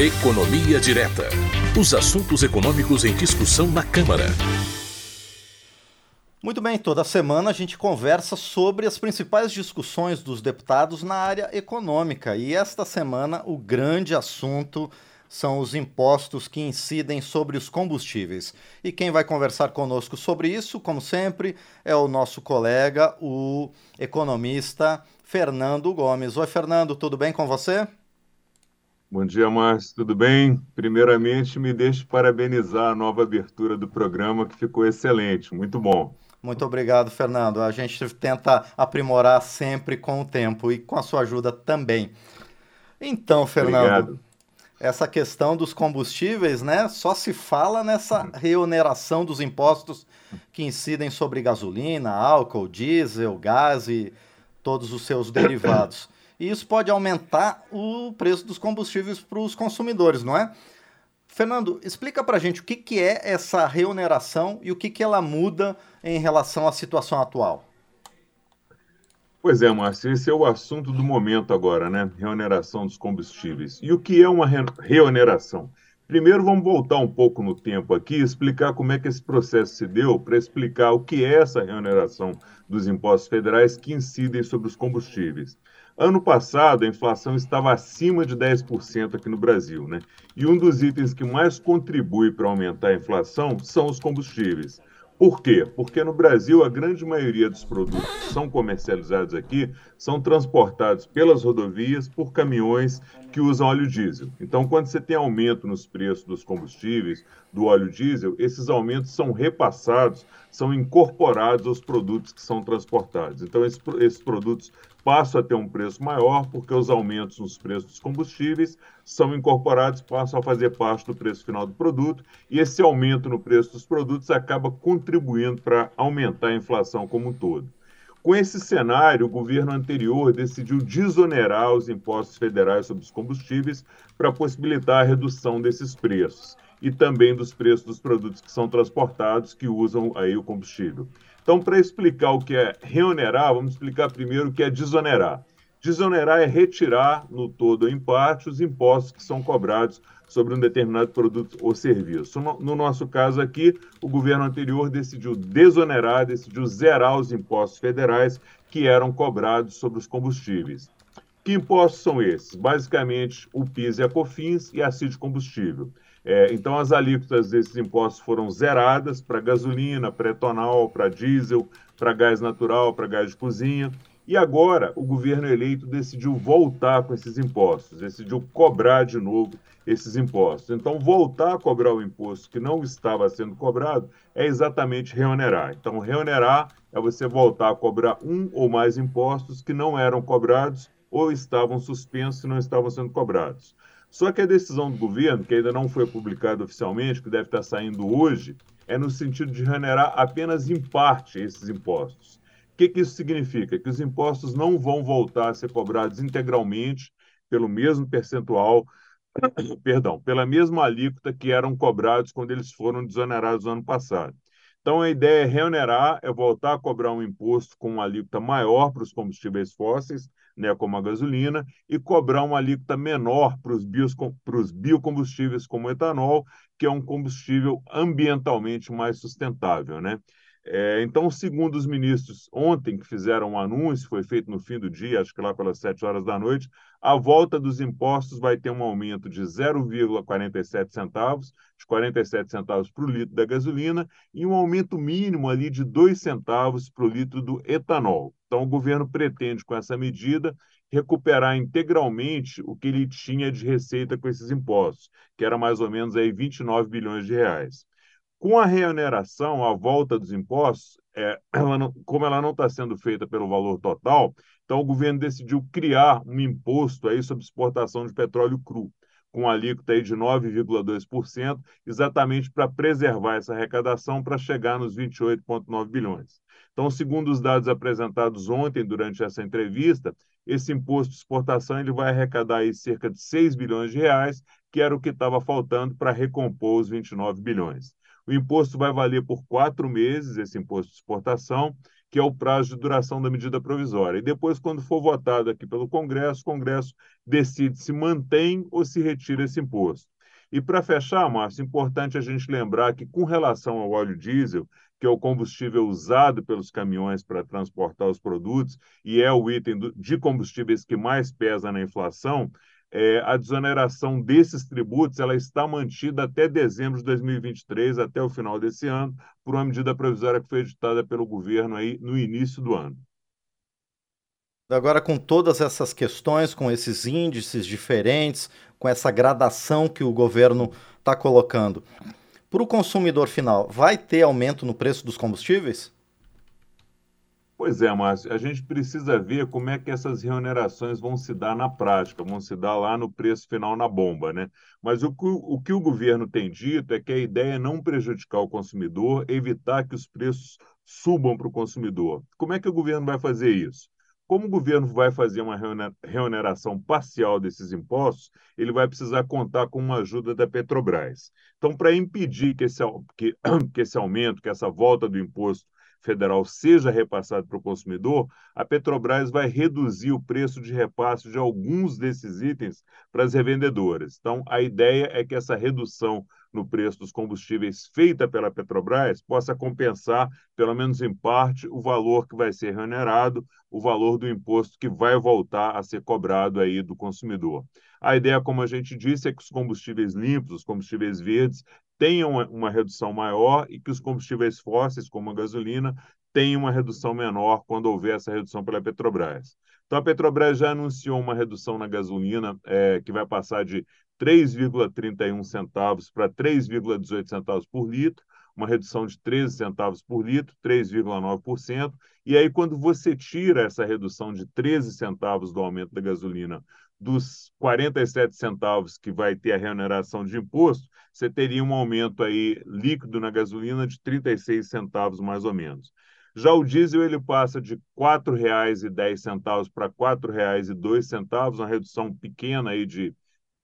Economia Direta. Os assuntos econômicos em discussão na Câmara. Muito bem, toda semana a gente conversa sobre as principais discussões dos deputados na área econômica. E esta semana o grande assunto são os impostos que incidem sobre os combustíveis. E quem vai conversar conosco sobre isso, como sempre, é o nosso colega, o economista Fernando Gomes. Oi, Fernando, tudo bem com você? Bom dia, Márcio, tudo bem? Primeiramente, me deixe parabenizar a nova abertura do programa, que ficou excelente, muito bom. Muito obrigado, Fernando. A gente tenta aprimorar sempre com o tempo e com a sua ajuda também. Então, Fernando, obrigado. essa questão dos combustíveis, né? Só se fala nessa reoneração dos impostos que incidem sobre gasolina, álcool, diesel, gás e todos os seus derivados e isso pode aumentar o preço dos combustíveis para os consumidores, não é? Fernando, explica para a gente o que, que é essa reoneração e o que, que ela muda em relação à situação atual. Pois é, Márcio, esse é o assunto do momento agora, né? Reoneração dos combustíveis. E o que é uma re reoneração? Primeiro, vamos voltar um pouco no tempo aqui e explicar como é que esse processo se deu, para explicar o que é essa reoneração dos impostos federais que incidem sobre os combustíveis. Ano passado, a inflação estava acima de 10% aqui no Brasil, né? E um dos itens que mais contribui para aumentar a inflação são os combustíveis. Por quê? Porque no Brasil a grande maioria dos produtos que são comercializados aqui são transportados pelas rodovias por caminhões que usam óleo diesel. Então, quando você tem aumento nos preços dos combustíveis, do óleo diesel, esses aumentos são repassados, são incorporados aos produtos que são transportados. Então, esses, esses produtos passam a ter um preço maior porque os aumentos nos preços dos combustíveis são incorporados, passam a fazer parte do preço final do produto, e esse aumento no preço dos produtos acaba contribuindo para aumentar a inflação como um todo. Com esse cenário, o governo anterior decidiu desonerar os impostos federais sobre os combustíveis para possibilitar a redução desses preços e também dos preços dos produtos que são transportados que usam aí o combustível. Então, para explicar o que é reonerar, vamos explicar primeiro o que é desonerar. Desonerar é retirar, no todo ou em parte, os impostos que são cobrados sobre um determinado produto ou serviço. No, no, nosso caso aqui, o governo anterior decidiu desonerar, decidiu zerar os impostos federais que eram cobrados sobre os combustíveis. Que impostos são esses? Basicamente, o PIS e a COFINS e a CID combustível. É, então, as alíquotas desses impostos foram zeradas para gasolina, para etanol, para diesel, para gás natural, para gás de cozinha. E agora o governo eleito decidiu voltar com esses impostos, decidiu cobrar de novo esses impostos. Então, voltar a cobrar o imposto que não estava sendo cobrado é exatamente reonerar. Então, reonerar é você voltar a cobrar um ou mais impostos que não eram cobrados ou estavam suspensos e não estavam sendo cobrados. Só que a decisão do governo, que ainda não foi publicada oficialmente, que deve estar saindo hoje, é no sentido de remunerar apenas em parte esses impostos. O que, que isso significa? Que os impostos não vão voltar a ser cobrados integralmente pelo mesmo percentual, perdão, pela mesma alíquota que eram cobrados quando eles foram desonerados no ano passado. Então, a ideia é reonerar, é voltar a cobrar um imposto com uma alíquota maior para os combustíveis fósseis, né, como a gasolina, e cobrar uma alíquota menor para os, biocombustíveis, como o etanol, que é um combustível ambientalmente mais sustentável. Né? É, então, segundo os ministros ontem que fizeram um anúncio, foi feito no fim do dia, acho que lá pelas 7 horas da noite, a volta dos impostos vai ter um aumento de 0,47 centavos, de 47 centavos para o litro da gasolina, e um aumento mínimo ali de 2 centavos para o litro do etanol. Então, o governo pretende, com essa medida, recuperar integralmente o que ele tinha de receita com esses impostos, que era mais ou menos aí 29 bilhões de reais. Com a reoneração, a volta dos impostos, é, ela não, como ela não está sendo feita pelo valor total, então o governo decidiu criar um imposto aí sobre exportação de petróleo cru, com alíquota aí de 9,2%, exatamente para preservar essa arrecadação para chegar nos 28,9 bilhões. Então, segundo os dados apresentados ontem durante essa entrevista, esse imposto de exportação ele vai arrecadar aí cerca de 6 bilhões de reais, que era o que estava faltando para recompor os 29 bilhões. O imposto vai valer por quatro meses, esse imposto de exportação, que é o prazo de duração da medida provisória. E depois, quando for votado aqui pelo Congresso, o Congresso decide se mantém ou se retira esse imposto. E para fechar, Márcio, importante a gente lembrar que, com relação ao óleo diesel, que é o combustível usado pelos caminhões para transportar os produtos e é o item de combustíveis que mais pesa na inflação, é, a desoneração desses tributos ela está mantida até dezembro de 2023, até o final desse ano, por uma medida provisória que foi editada pelo governo aí no início do ano. Agora, com todas essas questões, com esses índices diferentes, com essa gradação que o governo está colocando, para o consumidor final, vai ter aumento no preço dos combustíveis? Pois é, Márcio, a gente precisa ver como é que essas reonerações vão se dar na prática, vão se dar lá no preço final na bomba, né? Mas o que o, que o governo tem dito é que a ideia é não prejudicar o consumidor, evitar que os preços subam para o consumidor. Como é que o governo vai fazer isso? Como o governo vai fazer uma reoneração parcial desses impostos, ele vai precisar contar com uma ajuda da Petrobras. Então, para impedir que esse, que, que esse aumento, que essa volta do imposto federal seja repassado para o consumidor, a Petrobras vai reduzir o preço de repasse de alguns desses itens para as revendedoras. Então, a ideia é que essa redução no preço dos combustíveis feita pela Petrobras possa compensar, pelo menos em parte, o valor que vai ser remunerado, o valor do imposto que vai voltar a ser cobrado aí do consumidor. A ideia, como a gente disse, é que os combustíveis limpos, os combustíveis verdes, tenham uma redução maior e que os combustíveis fósseis, como a gasolina, tenham uma redução menor quando houver essa redução pela Petrobras. Então, a Petrobras já anunciou uma redução na gasolina é, que vai passar de 3,31 centavos para 3,18 centavos por litro, uma redução de 13 centavos por litro, 3,9%. E aí, quando você tira essa redução de 13 centavos do aumento da gasolina dos 47 centavos que vai ter a remuneração de imposto, você teria um aumento aí líquido na gasolina de 36 centavos mais ou menos. Já o diesel ele passa de R$ 4,10 para R$ 4,02, uma redução pequena aí de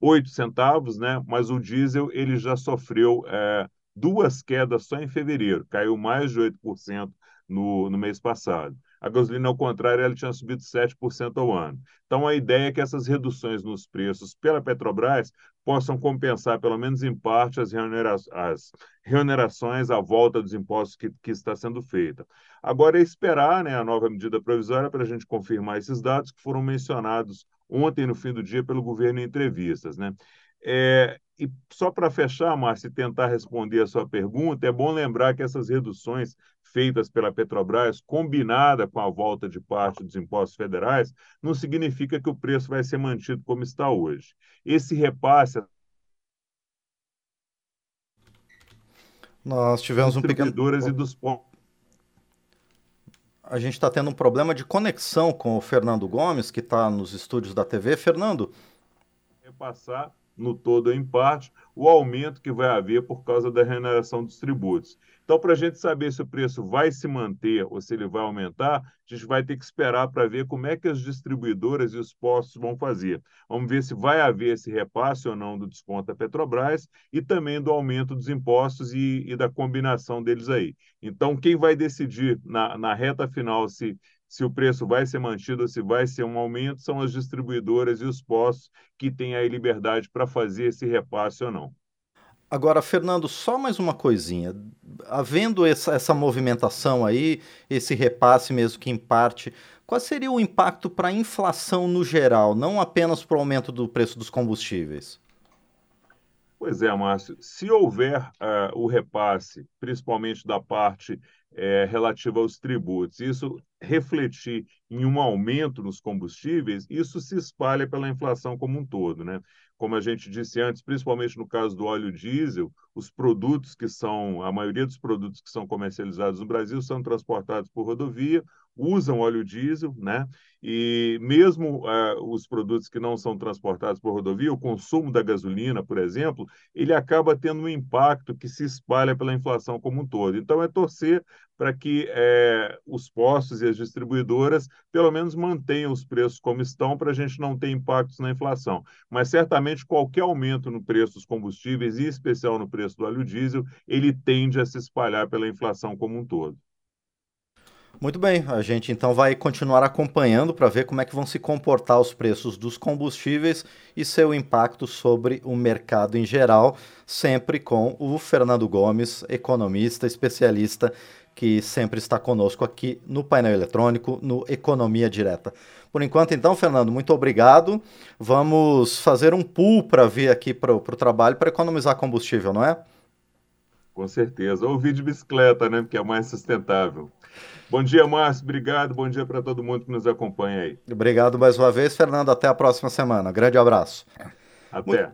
8 centavos, né? Mas o diesel ele já sofreu é, duas quedas só em fevereiro, caiu mais de 8% no, no mês passado. A gasolina, ao contrário, ela tinha subido 7% ao ano. Então, a ideia é que essas reduções nos preços pela Petrobras possam compensar, pelo menos em parte, as, remunera as remunerações, a volta dos impostos que, que está sendo feita. Agora é esperar né, a nova medida provisória para a gente confirmar esses dados que foram mencionados ontem, no fim do dia, pelo governo em entrevistas. Né? É, e só para fechar, Márcio, e tentar responder a sua pergunta, é bom lembrar que essas reduções feitas pela Petrobras, combinada com a volta de parte dos impostos federais, não significa que o preço vai ser mantido como está hoje. Esse repasse. Nós tivemos um pequeno. e dos a gente está tendo um problema de conexão com o Fernando Gomes, que está nos estúdios da TV. Fernando. Repassar no todo em parte o aumento que vai haver por causa da remuneração dos tributos. Então, para a gente saber se o preço vai se manter ou se ele vai aumentar, a gente vai ter que esperar para ver como é que as distribuidoras e os postos vão fazer. Vamos ver se vai haver esse repasse ou não do desconto da Petrobras e também do aumento dos impostos e, e da combinação deles aí. Então, quem vai decidir na, na reta final se se o preço vai ser mantido ou se vai ser um aumento, são as distribuidoras e os postos que têm aí liberdade para fazer esse repasse ou não. Agora, Fernando, só mais uma coisinha. Havendo essa, essa movimentação aí, esse repasse mesmo que em parte, qual seria o impacto para a inflação no geral, não apenas para o aumento do preço dos combustíveis? Pois é, Márcio. Se houver uh, o repasse, principalmente da parte é, relativa aos tributos, isso refletir em um aumento nos combustíveis, isso se espalha pela inflação como um todo, né? Como a gente disse antes, principalmente no caso do óleo diesel, os produtos que são, a maioria dos produtos que são comercializados no Brasil são transportados por rodovia, usam óleo diesel, né? E mesmo uh, os produtos que não são transportados por rodovia, o consumo da gasolina, por exemplo, ele acaba tendo um impacto que se espalha pela inflação como um todo. Então, é torcer para que é, os postos e as distribuidoras, pelo menos, mantenham os preços como estão, para a gente não ter impactos na inflação. Mas, certamente, qualquer aumento no preço dos combustíveis, e especial no preço do óleo diesel, ele tende a se espalhar pela inflação como um todo. Muito bem, a gente então vai continuar acompanhando para ver como é que vão se comportar os preços dos combustíveis e seu impacto sobre o mercado em geral, sempre com o Fernando Gomes, economista, especialista, que sempre está conosco aqui no painel eletrônico, no Economia Direta. Por enquanto, então, Fernando, muito obrigado. Vamos fazer um pool para vir aqui para o trabalho para economizar combustível, não é? Com certeza. Ou vir de bicicleta, né? Porque é mais sustentável. Bom dia, Márcio. Obrigado. Bom dia para todo mundo que nos acompanha aí. Obrigado mais uma vez, Fernando. Até a próxima semana. Grande abraço. Até.